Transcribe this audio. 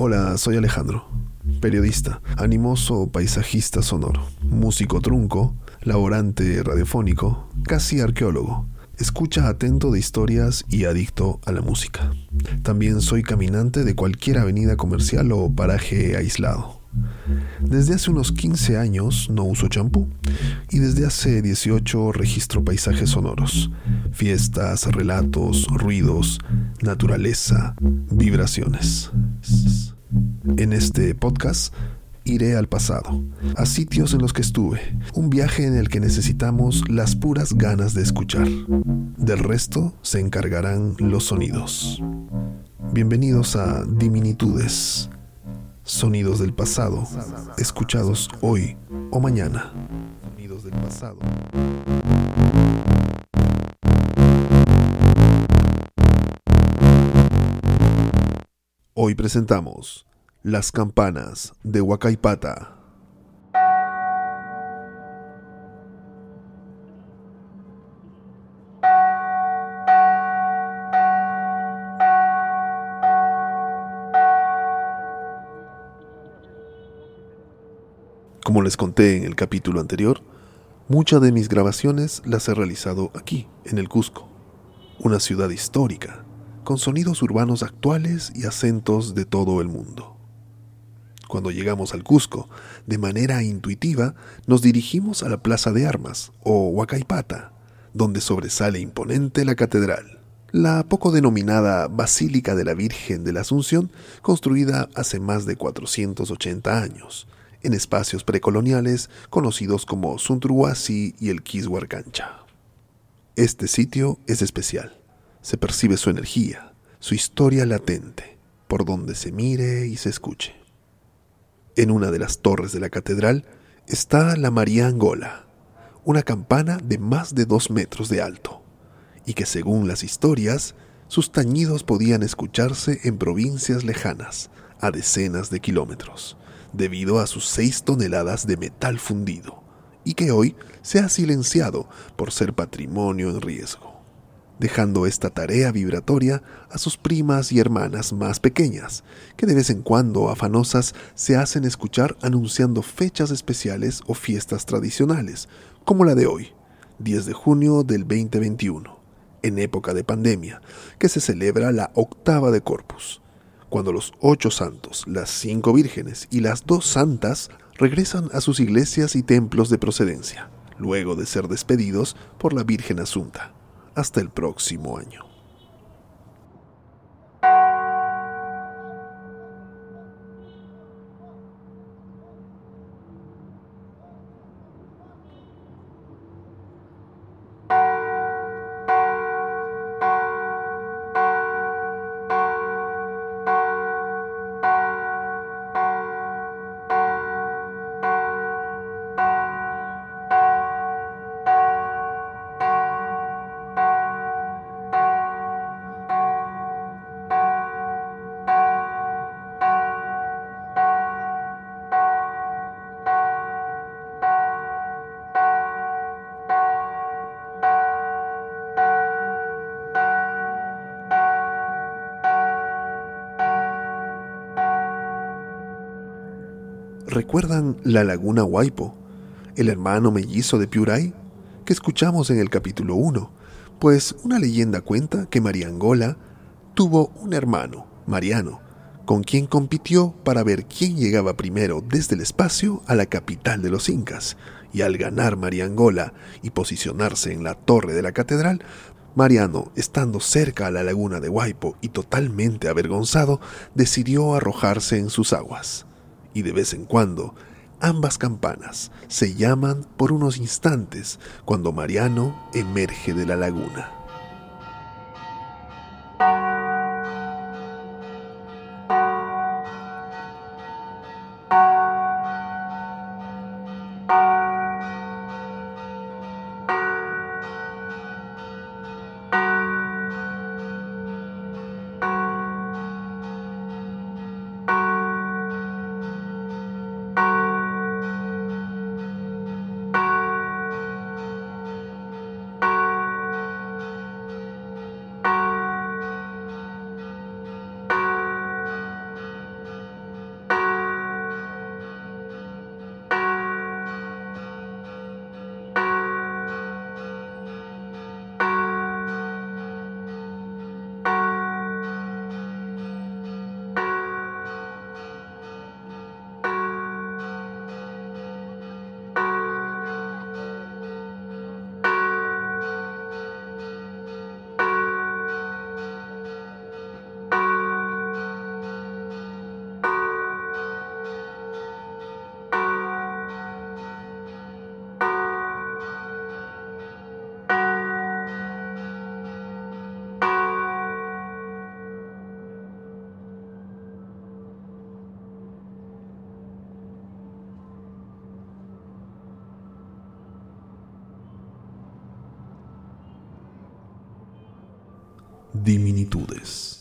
Hola, soy Alejandro, periodista, animoso paisajista sonoro, músico trunco, laborante radiofónico, casi arqueólogo, escucha atento de historias y adicto a la música. También soy caminante de cualquier avenida comercial o paraje aislado. Desde hace unos 15 años no uso champú y desde hace 18 registro paisajes sonoros, fiestas, relatos, ruidos, naturaleza, vibraciones. En este podcast iré al pasado, a sitios en los que estuve, un viaje en el que necesitamos las puras ganas de escuchar. Del resto se encargarán los sonidos. Bienvenidos a Diminitudes, sonidos del pasado, escuchados hoy o mañana. Sonidos del pasado. Hoy presentamos Las campanas de Huacaipata. Como les conté en el capítulo anterior, muchas de mis grabaciones las he realizado aquí, en el Cusco, una ciudad histórica con sonidos urbanos actuales y acentos de todo el mundo. Cuando llegamos al Cusco, de manera intuitiva, nos dirigimos a la Plaza de Armas, o Huacaipata, donde sobresale imponente la catedral, la poco denominada Basílica de la Virgen de la Asunción, construida hace más de 480 años, en espacios precoloniales conocidos como Suntruhuasi y el Quishuarcancha. Este sitio es especial se percibe su energía, su historia latente, por donde se mire y se escuche. En una de las torres de la catedral está la María Angola, una campana de más de dos metros de alto, y que según las historias, sus tañidos podían escucharse en provincias lejanas, a decenas de kilómetros, debido a sus seis toneladas de metal fundido, y que hoy se ha silenciado por ser patrimonio en riesgo dejando esta tarea vibratoria a sus primas y hermanas más pequeñas, que de vez en cuando afanosas se hacen escuchar anunciando fechas especiales o fiestas tradicionales, como la de hoy, 10 de junio del 2021, en época de pandemia, que se celebra la octava de Corpus, cuando los ocho santos, las cinco vírgenes y las dos santas regresan a sus iglesias y templos de procedencia, luego de ser despedidos por la Virgen Asunta hasta el próximo año. ¿Recuerdan la laguna Huaypo, el hermano mellizo de Piuray, que escuchamos en el capítulo 1? Pues una leyenda cuenta que María Angola tuvo un hermano, Mariano, con quien compitió para ver quién llegaba primero desde el espacio a la capital de los incas, y al ganar María Angola y posicionarse en la torre de la catedral, Mariano, estando cerca a la laguna de Huaypo y totalmente avergonzado, decidió arrojarse en sus aguas y de vez en cuando ambas campanas se llaman por unos instantes cuando Mariano emerge de la laguna. Diminitudes.